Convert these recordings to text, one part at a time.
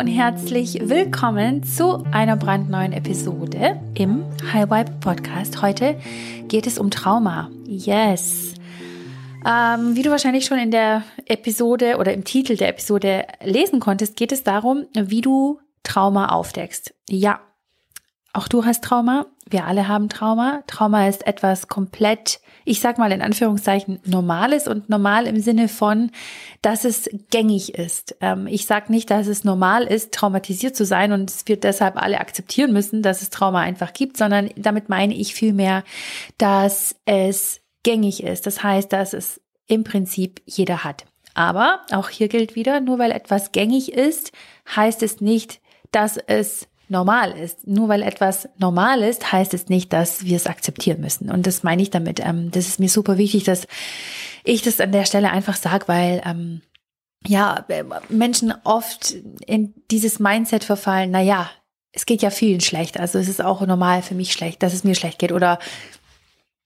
und herzlich willkommen zu einer brandneuen Episode im High Vibe Podcast. Heute geht es um Trauma. Yes. Ähm, wie du wahrscheinlich schon in der Episode oder im Titel der Episode lesen konntest, geht es darum, wie du Trauma aufdeckst. Ja, auch du hast Trauma. Wir alle haben Trauma. Trauma ist etwas komplett, ich sag mal in Anführungszeichen, normales und normal im Sinne von, dass es gängig ist. Ähm, ich sag nicht, dass es normal ist, traumatisiert zu sein und es wird deshalb alle akzeptieren müssen, dass es Trauma einfach gibt, sondern damit meine ich vielmehr, dass es gängig ist. Das heißt, dass es im Prinzip jeder hat. Aber auch hier gilt wieder, nur weil etwas gängig ist, heißt es nicht, dass es normal ist. Nur weil etwas normal ist, heißt es nicht, dass wir es akzeptieren müssen. Und das meine ich damit. Ähm, das ist mir super wichtig, dass ich das an der Stelle einfach sage, weil ähm, ja Menschen oft in dieses Mindset verfallen. Na ja, es geht ja vielen schlecht. Also es ist auch normal für mich schlecht, dass es mir schlecht geht. Oder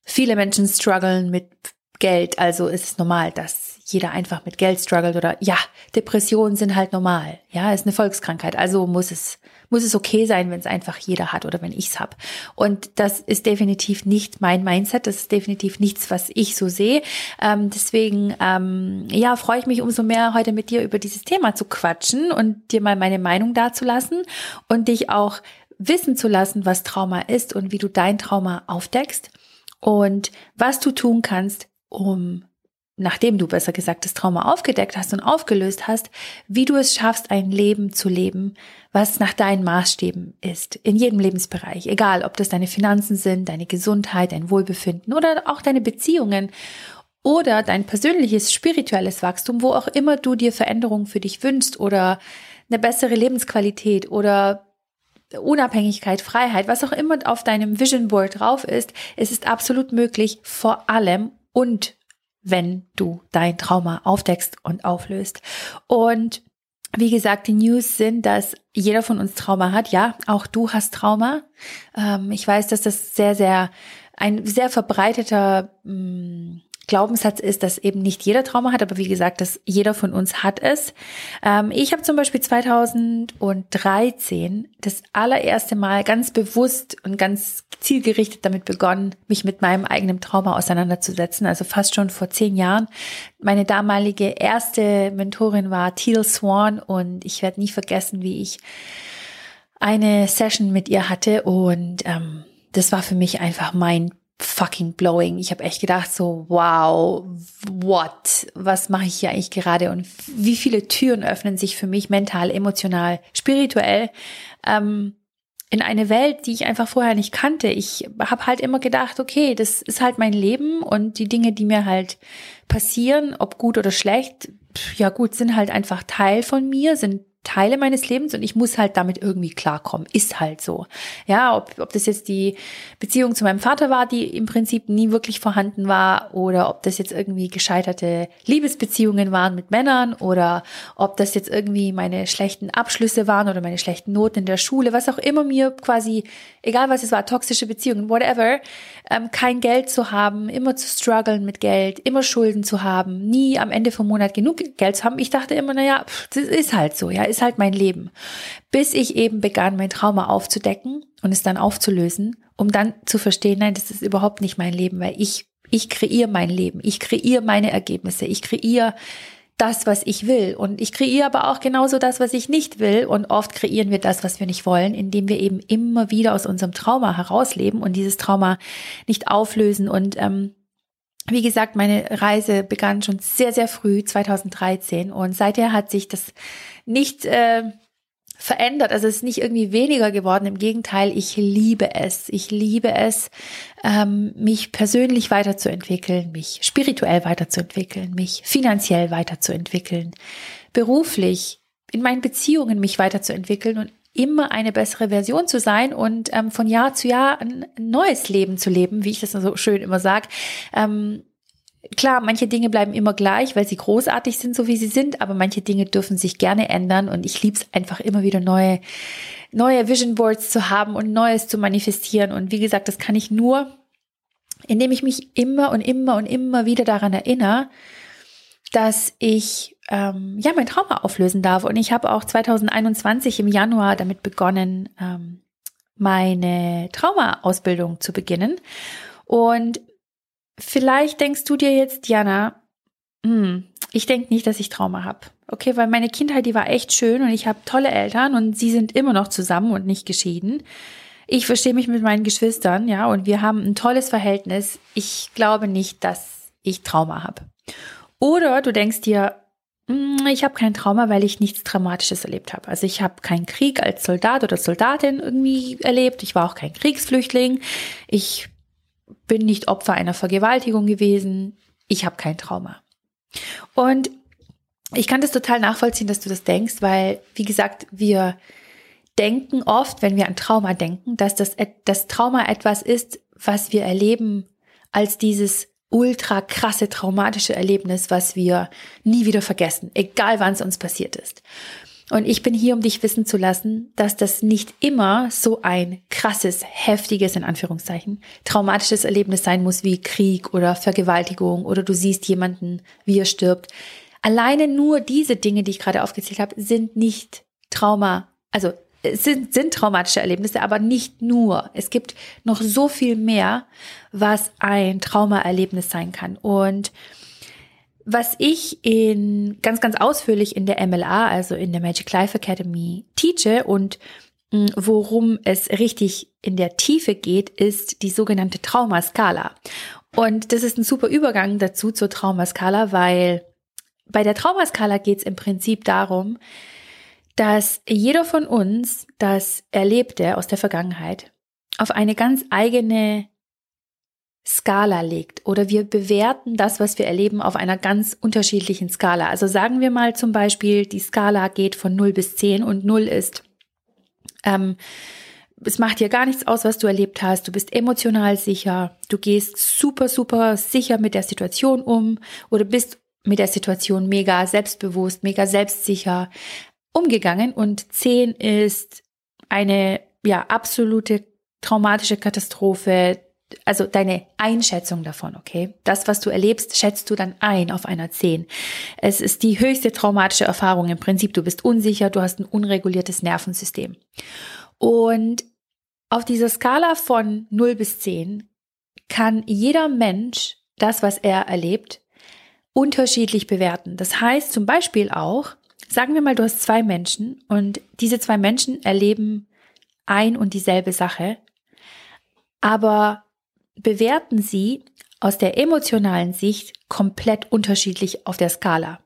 viele Menschen strugglen mit Geld. Also ist es normal, dass jeder einfach mit Geld struggelt oder ja, Depressionen sind halt normal. Ja, ist eine Volkskrankheit. Also muss es muss es okay sein, wenn es einfach jeder hat oder wenn ich es habe. Und das ist definitiv nicht mein Mindset. Das ist definitiv nichts, was ich so sehe. Ähm, deswegen, ähm, ja, freue ich mich umso mehr, heute mit dir über dieses Thema zu quatschen und dir mal meine Meinung dazulassen und dich auch wissen zu lassen, was Trauma ist und wie du dein Trauma aufdeckst und was du tun kannst, um nachdem du besser gesagt das Trauma aufgedeckt hast und aufgelöst hast, wie du es schaffst, ein Leben zu leben, was nach deinen Maßstäben ist, in jedem Lebensbereich, egal ob das deine Finanzen sind, deine Gesundheit, dein Wohlbefinden oder auch deine Beziehungen oder dein persönliches spirituelles Wachstum, wo auch immer du dir Veränderungen für dich wünschst oder eine bessere Lebensqualität oder Unabhängigkeit, Freiheit, was auch immer auf deinem Vision Board drauf ist, es ist absolut möglich, vor allem und wenn du dein Trauma aufdeckst und auflöst. Und wie gesagt, die News sind, dass jeder von uns Trauma hat. Ja, auch du hast Trauma. Ähm, ich weiß, dass das sehr, sehr ein sehr verbreiteter mh, mm, Glaubenssatz ist, dass eben nicht jeder Trauma hat, aber wie gesagt, dass jeder von uns hat es. Ähm, ich habe zum Beispiel 2013 das allererste Mal ganz bewusst und ganz zielgerichtet damit begonnen, mich mit meinem eigenen Trauma auseinanderzusetzen. Also fast schon vor zehn Jahren. Meine damalige erste Mentorin war Teal Swan und ich werde nie vergessen, wie ich eine Session mit ihr hatte und ähm, das war für mich einfach mein fucking blowing. Ich habe echt gedacht so, wow, what? Was mache ich hier eigentlich gerade? Und wie viele Türen öffnen sich für mich mental, emotional, spirituell ähm, in eine Welt, die ich einfach vorher nicht kannte. Ich habe halt immer gedacht, okay, das ist halt mein Leben und die Dinge, die mir halt passieren, ob gut oder schlecht, ja gut, sind halt einfach Teil von mir, sind Teile meines Lebens und ich muss halt damit irgendwie klarkommen. Ist halt so. Ja, ob, ob das jetzt die Beziehung zu meinem Vater war, die im Prinzip nie wirklich vorhanden war, oder ob das jetzt irgendwie gescheiterte Liebesbeziehungen waren mit Männern, oder ob das jetzt irgendwie meine schlechten Abschlüsse waren oder meine schlechten Noten in der Schule, was auch immer mir quasi, egal was es war, toxische Beziehungen, whatever, ähm, kein Geld zu haben, immer zu strugglen mit Geld, immer Schulden zu haben, nie am Ende vom Monat genug Geld zu haben. Ich dachte immer, naja, das ist halt so, ja, ist halt mein Leben. Bis ich eben begann, mein Trauma aufzudecken und es dann aufzulösen, um dann zu verstehen, nein, das ist überhaupt nicht mein Leben, weil ich, ich kreiere mein Leben, ich kreiere meine Ergebnisse, ich kreiere das, was ich will. Und ich kreiere aber auch genauso das, was ich nicht will. Und oft kreieren wir das, was wir nicht wollen, indem wir eben immer wieder aus unserem Trauma herausleben und dieses Trauma nicht auflösen. Und ähm, wie gesagt, meine Reise begann schon sehr, sehr früh, 2013. Und seither hat sich das nicht äh, verändert. Also es ist nicht irgendwie weniger geworden. Im Gegenteil, ich liebe es. Ich liebe es, ähm, mich persönlich weiterzuentwickeln, mich spirituell weiterzuentwickeln, mich finanziell weiterzuentwickeln, beruflich in meinen Beziehungen mich weiterzuentwickeln und immer eine bessere Version zu sein und ähm, von Jahr zu Jahr ein neues Leben zu leben, wie ich das so schön immer sage. Ähm, klar, manche Dinge bleiben immer gleich, weil sie großartig sind, so wie sie sind, aber manche Dinge dürfen sich gerne ändern und ich liebe es einfach immer wieder neue, neue Vision Boards zu haben und Neues zu manifestieren. Und wie gesagt, das kann ich nur, indem ich mich immer und immer und immer wieder daran erinnere, dass ich ähm, ja mein Trauma auflösen darf. Und ich habe auch 2021 im Januar damit begonnen, ähm, meine Trauma-Ausbildung zu beginnen. Und vielleicht denkst du dir jetzt, Jana, hm, ich denke nicht, dass ich Trauma habe. Okay, weil meine Kindheit, die war echt schön und ich habe tolle Eltern und sie sind immer noch zusammen und nicht geschieden. Ich verstehe mich mit meinen Geschwistern, ja, und wir haben ein tolles Verhältnis. Ich glaube nicht, dass ich Trauma habe. Oder du denkst dir, ich habe kein Trauma, weil ich nichts Dramatisches erlebt habe. Also ich habe keinen Krieg als Soldat oder Soldatin irgendwie erlebt. Ich war auch kein Kriegsflüchtling. Ich bin nicht Opfer einer Vergewaltigung gewesen. Ich habe kein Trauma. Und ich kann das total nachvollziehen, dass du das denkst, weil, wie gesagt, wir denken oft, wenn wir an Trauma denken, dass das, das Trauma etwas ist, was wir erleben als dieses ultra krasse traumatische Erlebnis, was wir nie wieder vergessen, egal wann es uns passiert ist. Und ich bin hier, um dich wissen zu lassen, dass das nicht immer so ein krasses, heftiges, in Anführungszeichen, traumatisches Erlebnis sein muss wie Krieg oder Vergewaltigung oder du siehst jemanden, wie er stirbt. Alleine nur diese Dinge, die ich gerade aufgezählt habe, sind nicht Trauma, also sind, sind traumatische Erlebnisse, aber nicht nur. Es gibt noch so viel mehr, was ein Traumaerlebnis sein kann. Und was ich in ganz, ganz ausführlich in der MLA, also in der Magic Life Academy, teache und mm, worum es richtig in der Tiefe geht, ist die sogenannte Traumaskala. Und das ist ein super Übergang dazu zur Traumaskala, weil bei der Traumaskala geht es im Prinzip darum, dass jeder von uns das Erlebte aus der Vergangenheit auf eine ganz eigene Skala legt oder wir bewerten das, was wir erleben, auf einer ganz unterschiedlichen Skala. Also sagen wir mal zum Beispiel, die Skala geht von 0 bis 10 und 0 ist, ähm, es macht dir gar nichts aus, was du erlebt hast, du bist emotional sicher, du gehst super, super sicher mit der Situation um oder bist mit der Situation mega selbstbewusst, mega selbstsicher umgegangen und 10 ist eine ja absolute traumatische Katastrophe, also deine Einschätzung davon, okay? Das, was du erlebst, schätzt du dann ein auf einer 10. Es ist die höchste traumatische Erfahrung im Prinzip. Du bist unsicher, du hast ein unreguliertes Nervensystem. Und auf dieser Skala von 0 bis 10 kann jeder Mensch das, was er erlebt, unterschiedlich bewerten. Das heißt zum Beispiel auch, sagen wir mal, du hast zwei Menschen und diese zwei Menschen erleben ein und dieselbe Sache, aber bewerten sie aus der emotionalen Sicht komplett unterschiedlich auf der Skala.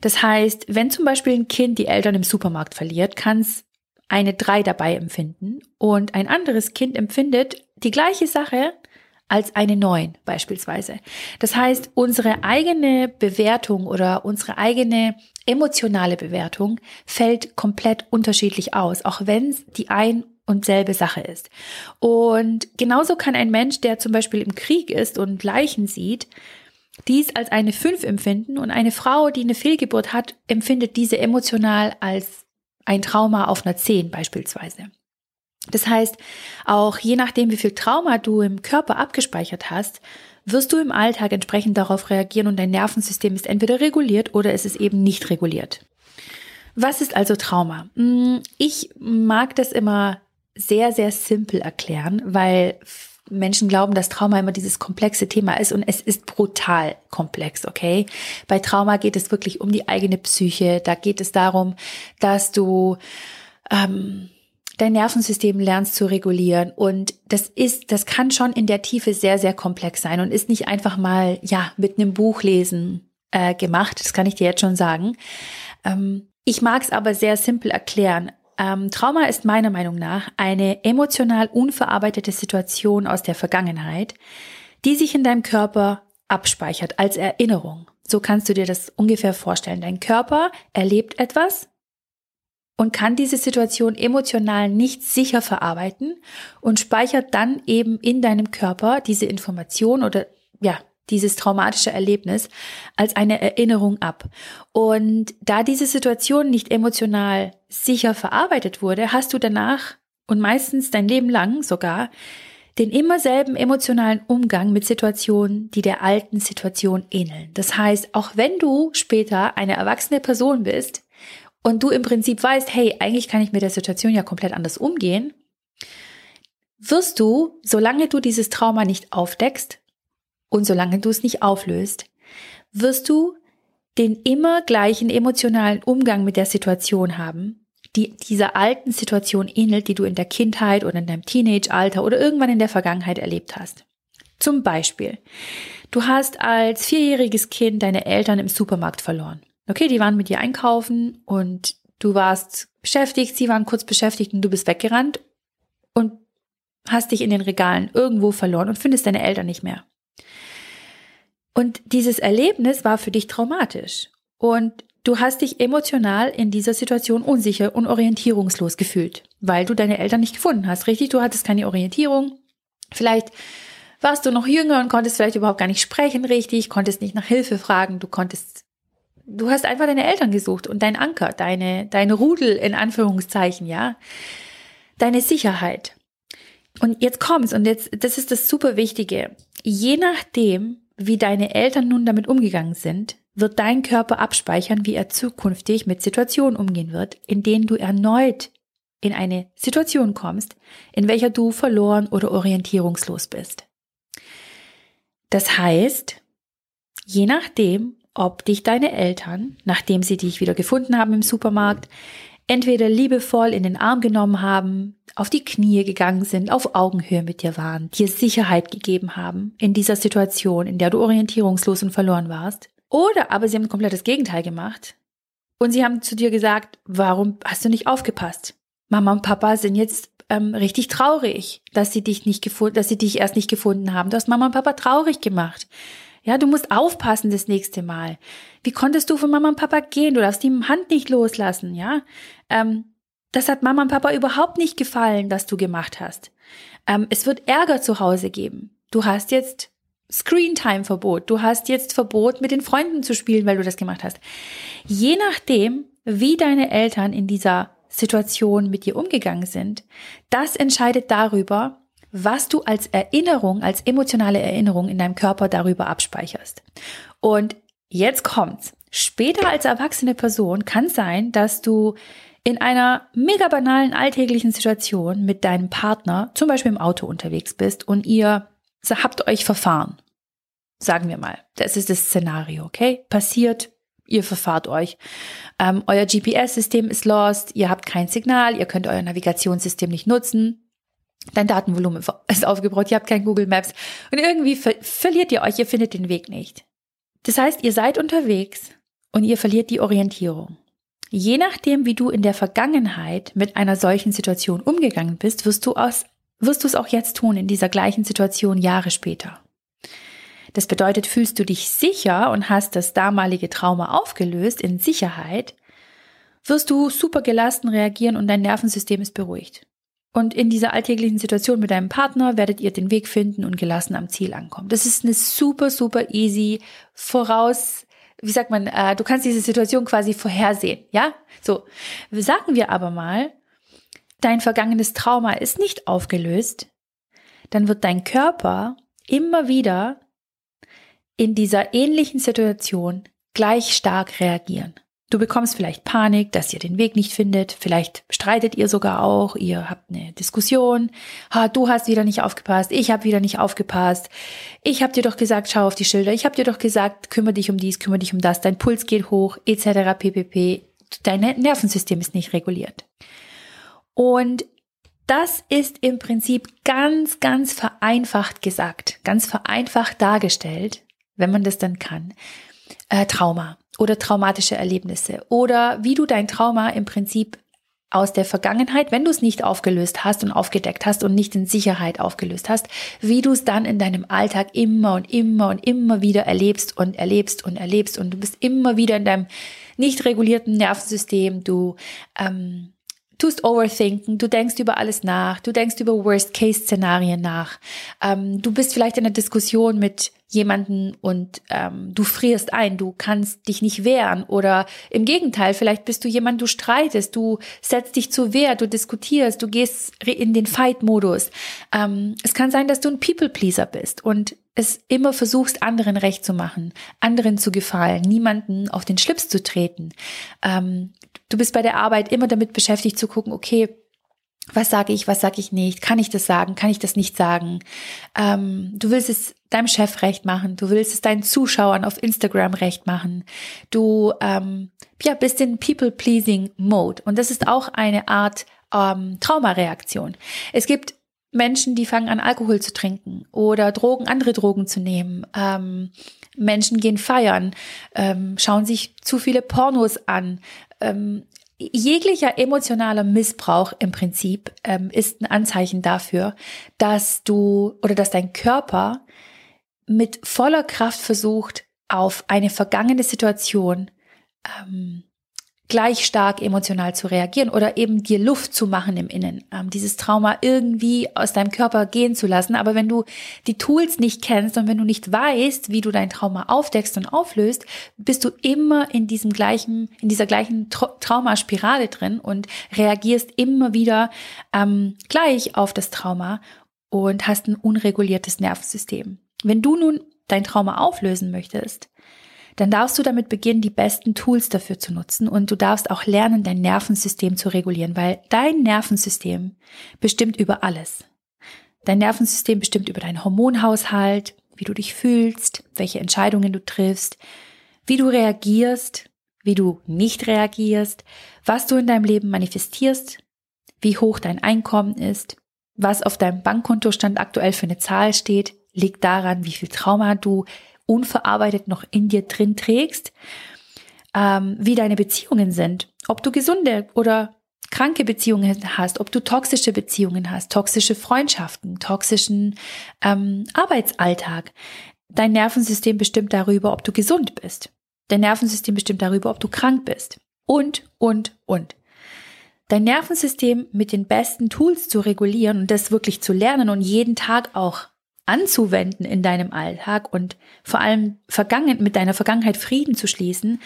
Das heißt, wenn zum Beispiel ein Kind die Eltern im Supermarkt verliert, kann es eine 3 dabei empfinden und ein anderes Kind empfindet die gleiche Sache als eine 9 beispielsweise. Das heißt, unsere eigene Bewertung oder unsere eigene emotionale Bewertung fällt komplett unterschiedlich aus, auch wenn es die ein und selbe Sache ist. Und genauso kann ein Mensch, der zum Beispiel im Krieg ist und Leichen sieht, dies als eine 5 empfinden und eine Frau, die eine Fehlgeburt hat, empfindet diese emotional als ein Trauma auf einer 10 beispielsweise. Das heißt, auch je nachdem, wie viel Trauma du im Körper abgespeichert hast, wirst du im Alltag entsprechend darauf reagieren und dein Nervensystem ist entweder reguliert oder es ist eben nicht reguliert. Was ist also Trauma? Hm, ich mag das immer sehr, sehr simpel erklären, weil Menschen glauben, dass Trauma immer dieses komplexe Thema ist und es ist brutal komplex, okay? Bei Trauma geht es wirklich um die eigene Psyche. Da geht es darum, dass du ähm, dein Nervensystem lernst zu regulieren. Und das ist, das kann schon in der Tiefe sehr, sehr komplex sein und ist nicht einfach mal, ja, mit einem Buch lesen äh, gemacht. Das kann ich dir jetzt schon sagen. Ähm, ich mag es aber sehr simpel erklären. Ähm, Trauma ist meiner Meinung nach eine emotional unverarbeitete Situation aus der Vergangenheit, die sich in deinem Körper abspeichert als Erinnerung. So kannst du dir das ungefähr vorstellen. Dein Körper erlebt etwas, und kann diese Situation emotional nicht sicher verarbeiten und speichert dann eben in deinem Körper diese Information oder ja, dieses traumatische Erlebnis als eine Erinnerung ab. Und da diese Situation nicht emotional sicher verarbeitet wurde, hast du danach und meistens dein Leben lang sogar den immer selben emotionalen Umgang mit Situationen, die der alten Situation ähneln. Das heißt, auch wenn du später eine erwachsene Person bist und du im Prinzip weißt, hey, eigentlich kann ich mit der Situation ja komplett anders umgehen, wirst du, solange du dieses Trauma nicht aufdeckst und solange du es nicht auflöst, wirst du den immer gleichen emotionalen Umgang mit der Situation haben, die dieser alten Situation ähnelt, die du in der Kindheit oder in deinem Teenage-Alter oder irgendwann in der Vergangenheit erlebt hast. Zum Beispiel, du hast als vierjähriges Kind deine Eltern im Supermarkt verloren. Okay, die waren mit dir einkaufen und du warst beschäftigt, sie waren kurz beschäftigt und du bist weggerannt und hast dich in den Regalen irgendwo verloren und findest deine Eltern nicht mehr. Und dieses Erlebnis war für dich traumatisch. Und Du hast dich emotional in dieser Situation unsicher und orientierungslos gefühlt, weil du deine Eltern nicht gefunden hast. Richtig, du hattest keine Orientierung. Vielleicht warst du noch jünger und konntest vielleicht überhaupt gar nicht sprechen richtig, konntest nicht nach Hilfe fragen, du konntest, du hast einfach deine Eltern gesucht und dein Anker, deine, deine Rudel in Anführungszeichen, ja, deine Sicherheit. Und jetzt kommt's und jetzt, das ist das super Wichtige. Je nachdem, wie deine Eltern nun damit umgegangen sind, wird dein Körper abspeichern, wie er zukünftig mit Situationen umgehen wird, in denen du erneut in eine Situation kommst, in welcher du verloren oder orientierungslos bist. Das heißt, je nachdem, ob dich deine Eltern, nachdem sie dich wieder gefunden haben im Supermarkt, entweder liebevoll in den Arm genommen haben, auf die Knie gegangen sind, auf Augenhöhe mit dir waren, dir Sicherheit gegeben haben in dieser Situation, in der du orientierungslos und verloren warst, oder aber sie haben ein komplettes Gegenteil gemacht. Und sie haben zu dir gesagt, warum hast du nicht aufgepasst? Mama und Papa sind jetzt ähm, richtig traurig, dass sie dich nicht gefunden, dass sie dich erst nicht gefunden haben. Du hast Mama und Papa traurig gemacht. Ja, du musst aufpassen das nächste Mal. Wie konntest du von Mama und Papa gehen? Du darfst die Hand nicht loslassen, ja? Ähm, das hat Mama und Papa überhaupt nicht gefallen, was du gemacht hast. Ähm, es wird Ärger zu Hause geben. Du hast jetzt Screentime-Verbot. Du hast jetzt Verbot, mit den Freunden zu spielen, weil du das gemacht hast. Je nachdem, wie deine Eltern in dieser Situation mit dir umgegangen sind, das entscheidet darüber, was du als Erinnerung, als emotionale Erinnerung in deinem Körper darüber abspeicherst. Und jetzt kommt's. Später als erwachsene Person kann es sein, dass du in einer mega banalen alltäglichen Situation mit deinem Partner, zum Beispiel im Auto unterwegs bist und ihr habt euch verfahren. Sagen wir mal, das ist das Szenario, okay? Passiert, ihr verfahrt euch. Ähm, euer GPS-System ist lost, ihr habt kein Signal, ihr könnt euer Navigationssystem nicht nutzen. Dein Datenvolumen ist aufgebraucht, ihr habt kein Google Maps und irgendwie ver verliert ihr euch, ihr findet den Weg nicht. Das heißt, ihr seid unterwegs und ihr verliert die Orientierung. Je nachdem, wie du in der Vergangenheit mit einer solchen Situation umgegangen bist, wirst du aus wirst du es auch jetzt tun in dieser gleichen Situation Jahre später. Das bedeutet, fühlst du dich sicher und hast das damalige Trauma aufgelöst in Sicherheit, wirst du super gelassen reagieren und dein Nervensystem ist beruhigt. Und in dieser alltäglichen Situation mit deinem Partner werdet ihr den Weg finden und gelassen am Ziel ankommen. Das ist eine super, super easy voraus, wie sagt man, äh, du kannst diese Situation quasi vorhersehen, ja? So, sagen wir aber mal, dein vergangenes Trauma ist nicht aufgelöst, dann wird dein Körper immer wieder in dieser ähnlichen Situation gleich stark reagieren. Du bekommst vielleicht Panik, dass ihr den Weg nicht findet. Vielleicht streitet ihr sogar auch. Ihr habt eine Diskussion. Ha, du hast wieder nicht aufgepasst. Ich habe wieder nicht aufgepasst. Ich habe dir doch gesagt, schau auf die Schilder. Ich habe dir doch gesagt, kümmere dich um dies, kümmere dich um das. Dein Puls geht hoch, etc. ppp. Dein Nervensystem ist nicht reguliert. Und das ist im Prinzip ganz, ganz vereinfacht gesagt, ganz vereinfacht dargestellt, wenn man das dann kann, äh, Trauma oder traumatische Erlebnisse oder wie du dein Trauma im Prinzip aus der Vergangenheit, wenn du es nicht aufgelöst hast und aufgedeckt hast und nicht in Sicherheit aufgelöst hast, wie du es dann in deinem Alltag immer und immer und immer wieder erlebst und erlebst und erlebst und du bist immer wieder in deinem nicht regulierten Nervensystem, du ähm, tust overthinken, du denkst über alles nach, du denkst über Worst-Case-Szenarien nach, ähm, du bist vielleicht in einer Diskussion mit jemanden und ähm, du frierst ein, du kannst dich nicht wehren oder im Gegenteil, vielleicht bist du jemand, du streitest, du setzt dich zur Wehr, du diskutierst, du gehst in den Fight-Modus. Ähm, es kann sein, dass du ein People-Pleaser bist und es immer versuchst, anderen recht zu machen, anderen zu gefallen, niemanden auf den Schlips zu treten. Ähm, du bist bei der Arbeit immer damit beschäftigt zu gucken, okay, was sage ich, was sage ich nicht, kann ich das sagen, kann ich das nicht sagen. Ähm, du willst es deinem Chef recht machen, du willst es deinen Zuschauern auf Instagram recht machen. Du ähm, ja, bist in People-Pleasing-Mode und das ist auch eine Art ähm, Traumareaktion. Es gibt Menschen, die fangen an, Alkohol zu trinken oder Drogen, andere Drogen zu nehmen. Ähm, Menschen gehen feiern, ähm, schauen sich zu viele Pornos an. Ähm, jeglicher emotionaler Missbrauch im Prinzip ähm, ist ein Anzeichen dafür, dass du oder dass dein Körper mit voller Kraft versucht, auf eine vergangene Situation ähm, gleich stark emotional zu reagieren oder eben dir Luft zu machen im Innen, ähm, dieses Trauma irgendwie aus deinem Körper gehen zu lassen. Aber wenn du die Tools nicht kennst und wenn du nicht weißt, wie du dein Trauma aufdeckst und auflöst, bist du immer in diesem gleichen, in dieser gleichen Tra Traumaspirale drin und reagierst immer wieder ähm, gleich auf das Trauma und hast ein unreguliertes Nervensystem. Wenn du nun dein Trauma auflösen möchtest, dann darfst du damit beginnen, die besten Tools dafür zu nutzen und du darfst auch lernen, dein Nervensystem zu regulieren, weil dein Nervensystem bestimmt über alles. Dein Nervensystem bestimmt über deinen Hormonhaushalt, wie du dich fühlst, welche Entscheidungen du triffst, wie du reagierst, wie du nicht reagierst, was du in deinem Leben manifestierst, wie hoch dein Einkommen ist, was auf deinem Bankkontostand aktuell für eine Zahl steht, liegt daran, wie viel Trauma du unverarbeitet noch in dir drin trägst, ähm, wie deine Beziehungen sind, ob du gesunde oder kranke Beziehungen hast, ob du toxische Beziehungen hast, toxische Freundschaften, toxischen ähm, Arbeitsalltag. Dein Nervensystem bestimmt darüber, ob du gesund bist. Dein Nervensystem bestimmt darüber, ob du krank bist. Und, und, und. Dein Nervensystem mit den besten Tools zu regulieren und das wirklich zu lernen und jeden Tag auch anzuwenden in deinem Alltag und vor allem vergangen, mit deiner Vergangenheit Frieden zu schließen,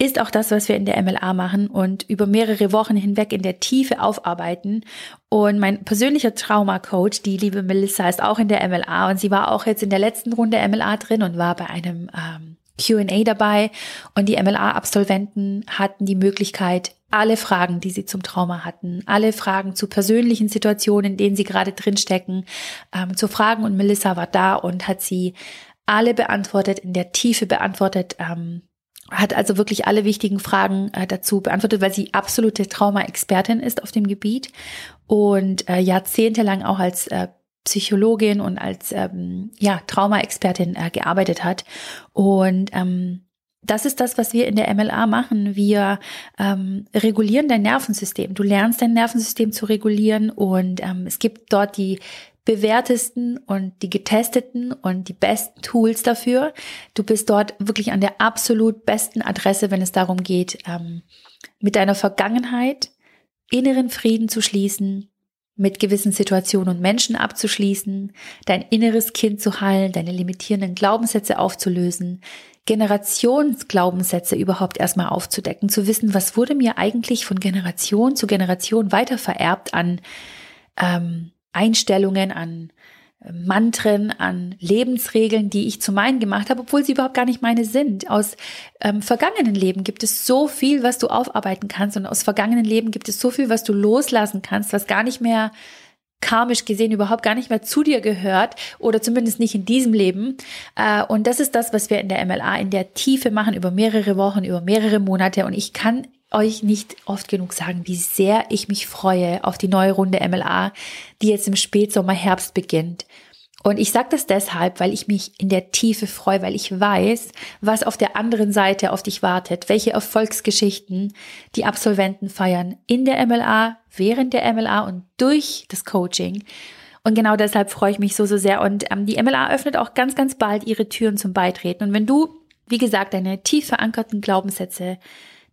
ist auch das, was wir in der MLA machen und über mehrere Wochen hinweg in der Tiefe aufarbeiten. Und mein persönlicher Trauma-Coach, die liebe Melissa, ist auch in der MLA und sie war auch jetzt in der letzten Runde MLA drin und war bei einem ähm, QA dabei. Und die MLA-Absolventen hatten die Möglichkeit, alle Fragen, die sie zum Trauma hatten, alle Fragen zu persönlichen Situationen, in denen sie gerade drinstecken, ähm, zu fragen. Und Melissa war da und hat sie alle beantwortet, in der Tiefe beantwortet, ähm, hat also wirklich alle wichtigen Fragen äh, dazu beantwortet, weil sie absolute Trauma-Expertin ist auf dem Gebiet und äh, jahrzehntelang auch als äh, Psychologin und als ähm, ja, Trauma-Expertin äh, gearbeitet hat. Und ähm, das ist das, was wir in der MLA machen. Wir ähm, regulieren dein Nervensystem. Du lernst dein Nervensystem zu regulieren und ähm, es gibt dort die bewährtesten und die getesteten und die besten Tools dafür. Du bist dort wirklich an der absolut besten Adresse, wenn es darum geht, ähm, mit deiner Vergangenheit inneren Frieden zu schließen, mit gewissen Situationen und Menschen abzuschließen, dein inneres Kind zu heilen, deine limitierenden Glaubenssätze aufzulösen, Generationsglaubenssätze überhaupt erstmal aufzudecken, zu wissen, was wurde mir eigentlich von Generation zu Generation weiter vererbt an ähm, Einstellungen, an Mantren, an Lebensregeln, die ich zu meinen gemacht habe, obwohl sie überhaupt gar nicht meine sind. Aus ähm, vergangenen Leben gibt es so viel, was du aufarbeiten kannst und aus vergangenen Leben gibt es so viel, was du loslassen kannst, was gar nicht mehr karmisch gesehen überhaupt gar nicht mehr zu dir gehört oder zumindest nicht in diesem Leben. Äh, und das ist das, was wir in der MLA in der Tiefe machen, über mehrere Wochen, über mehrere Monate. Und ich kann euch nicht oft genug sagen, wie sehr ich mich freue auf die neue Runde MLA, die jetzt im Spätsommer, Herbst beginnt. Und ich sage das deshalb, weil ich mich in der Tiefe freue, weil ich weiß, was auf der anderen Seite auf dich wartet, welche Erfolgsgeschichten die Absolventen feiern in der MLA, während der MLA und durch das Coaching. Und genau deshalb freue ich mich so, so sehr. Und ähm, die MLA öffnet auch ganz, ganz bald ihre Türen zum Beitreten. Und wenn du, wie gesagt, deine tief verankerten Glaubenssätze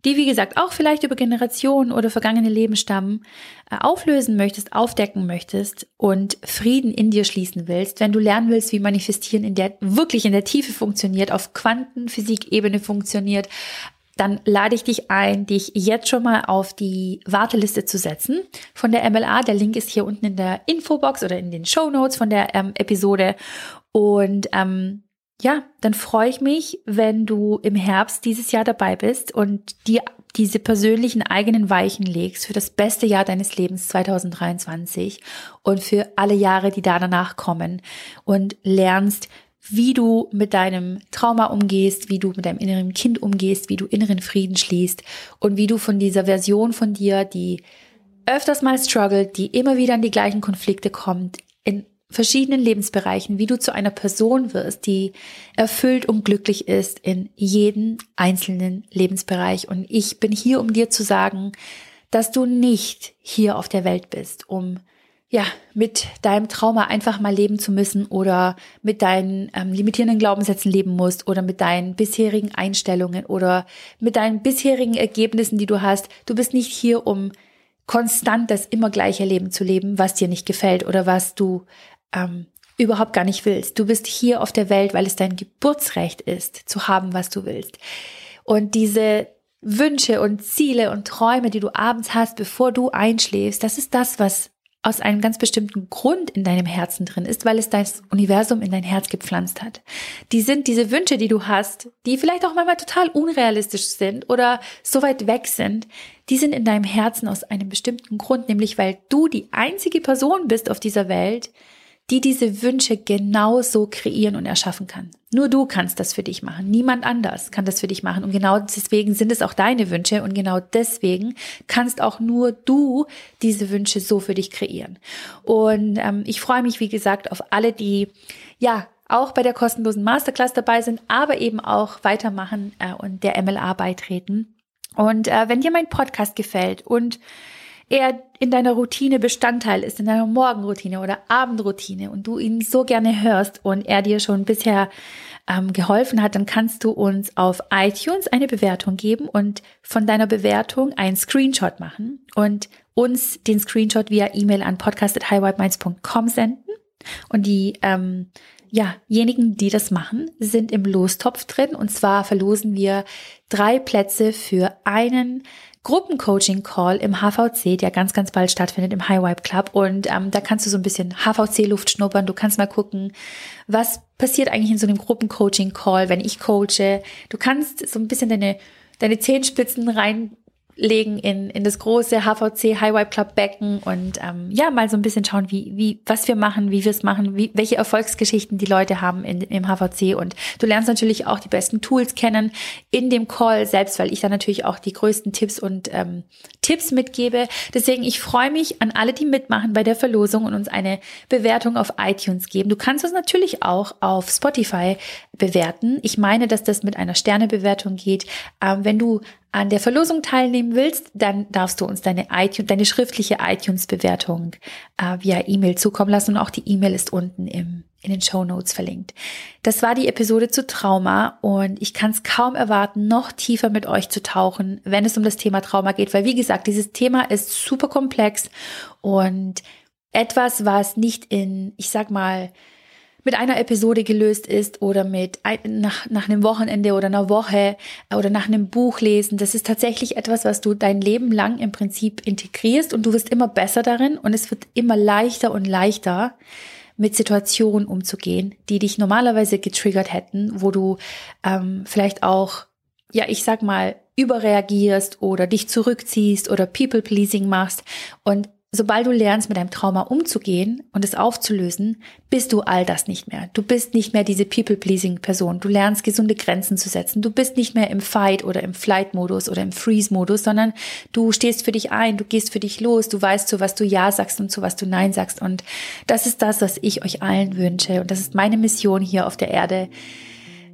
die wie gesagt auch vielleicht über Generationen oder vergangene Leben stammen, äh, auflösen möchtest, aufdecken möchtest und Frieden in dir schließen willst, wenn du lernen willst, wie Manifestieren in der wirklich in der Tiefe funktioniert, auf Quantenphysik-Ebene funktioniert, dann lade ich dich ein, dich jetzt schon mal auf die Warteliste zu setzen von der MLA. Der Link ist hier unten in der Infobox oder in den Show Notes von der ähm, Episode. Und ähm, ja, dann freue ich mich, wenn du im Herbst dieses Jahr dabei bist und dir diese persönlichen eigenen Weichen legst für das beste Jahr deines Lebens 2023 und für alle Jahre, die da danach kommen und lernst, wie du mit deinem Trauma umgehst, wie du mit deinem inneren Kind umgehst, wie du inneren Frieden schließt und wie du von dieser Version von dir, die öfters mal struggelt, die immer wieder in die gleichen Konflikte kommt, in verschiedenen Lebensbereichen, wie du zu einer Person wirst, die erfüllt und glücklich ist in jedem einzelnen Lebensbereich. Und ich bin hier, um dir zu sagen, dass du nicht hier auf der Welt bist, um ja, mit deinem Trauma einfach mal leben zu müssen oder mit deinen ähm, limitierenden Glaubenssätzen leben musst oder mit deinen bisherigen Einstellungen oder mit deinen bisherigen Ergebnissen, die du hast. Du bist nicht hier, um konstant das immer gleiche Leben zu leben, was dir nicht gefällt oder was du ähm, überhaupt gar nicht willst. Du bist hier auf der Welt, weil es dein Geburtsrecht ist, zu haben, was du willst. Und diese Wünsche und Ziele und Träume, die du abends hast, bevor du einschläfst, das ist das, was aus einem ganz bestimmten Grund in deinem Herzen drin ist, weil es dein Universum in dein Herz gepflanzt hat. Die sind diese Wünsche, die du hast, die vielleicht auch manchmal total unrealistisch sind oder so weit weg sind, die sind in deinem Herzen aus einem bestimmten Grund, nämlich weil du die einzige Person bist auf dieser Welt, die diese Wünsche genauso kreieren und erschaffen kann. Nur du kannst das für dich machen. Niemand anders kann das für dich machen. Und genau deswegen sind es auch deine Wünsche. Und genau deswegen kannst auch nur du diese Wünsche so für dich kreieren. Und ähm, ich freue mich, wie gesagt, auf alle, die ja auch bei der kostenlosen Masterclass dabei sind, aber eben auch weitermachen äh, und der MLA beitreten. Und äh, wenn dir mein Podcast gefällt und er in deiner Routine Bestandteil ist, in deiner Morgenroutine oder Abendroutine und du ihn so gerne hörst und er dir schon bisher ähm, geholfen hat, dann kannst du uns auf iTunes eine Bewertung geben und von deiner Bewertung einen Screenshot machen und uns den Screenshot via E-Mail an podcast.highwipeminds.com senden. Und die ähm, ja, diejenigen, die das machen, sind im Lostopf drin. Und zwar verlosen wir drei Plätze für einen Gruppencoaching-Call im HVC, der ganz, ganz bald stattfindet im High Vibe Club. Und ähm, da kannst du so ein bisschen HVC-Luft schnuppern. Du kannst mal gucken, was passiert eigentlich in so einem Gruppencoaching-Call, wenn ich coache. Du kannst so ein bisschen deine, deine Zehenspitzen rein legen in, in das große HVC High Vibe Club Becken und ähm, ja, mal so ein bisschen schauen, wie, wie, was wir machen, wie wir es machen, wie, welche Erfolgsgeschichten die Leute haben in, im HVC. Und du lernst natürlich auch die besten Tools kennen in dem Call selbst, weil ich da natürlich auch die größten Tipps und ähm, Tipps mitgebe. Deswegen, ich freue mich an alle, die mitmachen bei der Verlosung und uns eine Bewertung auf iTunes geben. Du kannst uns natürlich auch auf Spotify bewerten. Ich meine, dass das mit einer Sternebewertung geht. Ähm, wenn du an der Verlosung teilnehmen willst, dann darfst du uns deine iTunes, deine schriftliche iTunes-Bewertung äh, via E-Mail zukommen lassen und auch die E-Mail ist unten im, in den Show Notes verlinkt. Das war die Episode zu Trauma und ich kann es kaum erwarten, noch tiefer mit euch zu tauchen, wenn es um das Thema Trauma geht, weil wie gesagt, dieses Thema ist super komplex und etwas, was nicht in, ich sag mal, mit einer Episode gelöst ist oder mit ein, nach, nach einem Wochenende oder einer Woche oder nach einem Buch lesen. Das ist tatsächlich etwas, was du dein Leben lang im Prinzip integrierst und du wirst immer besser darin und es wird immer leichter und leichter mit Situationen umzugehen, die dich normalerweise getriggert hätten, wo du ähm, vielleicht auch, ja, ich sag mal, überreagierst oder dich zurückziehst oder People-Pleasing machst. Und sobald du lernst, mit deinem Trauma umzugehen und es aufzulösen, bist du all das nicht mehr. Du bist nicht mehr diese People-Pleasing-Person. Du lernst, gesunde Grenzen zu setzen. Du bist nicht mehr im Fight oder im Flight-Modus oder im Freeze-Modus, sondern du stehst für dich ein, du gehst für dich los, du weißt, zu was du Ja sagst und zu was du Nein sagst. Und das ist das, was ich euch allen wünsche. Und das ist meine Mission hier auf der Erde,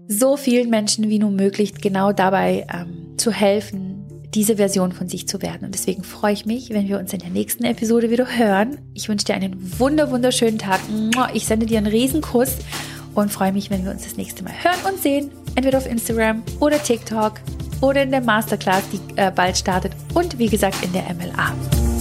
so vielen Menschen wie nur möglich genau dabei ähm, zu helfen, diese Version von sich zu werden. Und deswegen freue ich mich, wenn wir uns in der nächsten Episode wieder hören. Ich wünsche dir einen wunder, wunderschönen Tag. Ich sende dir einen Riesenkuss und freue mich, wenn wir uns das nächste Mal hören und sehen. Entweder auf Instagram oder TikTok. oder in der Masterclass, die äh, bald startet und wie gesagt in der MLA.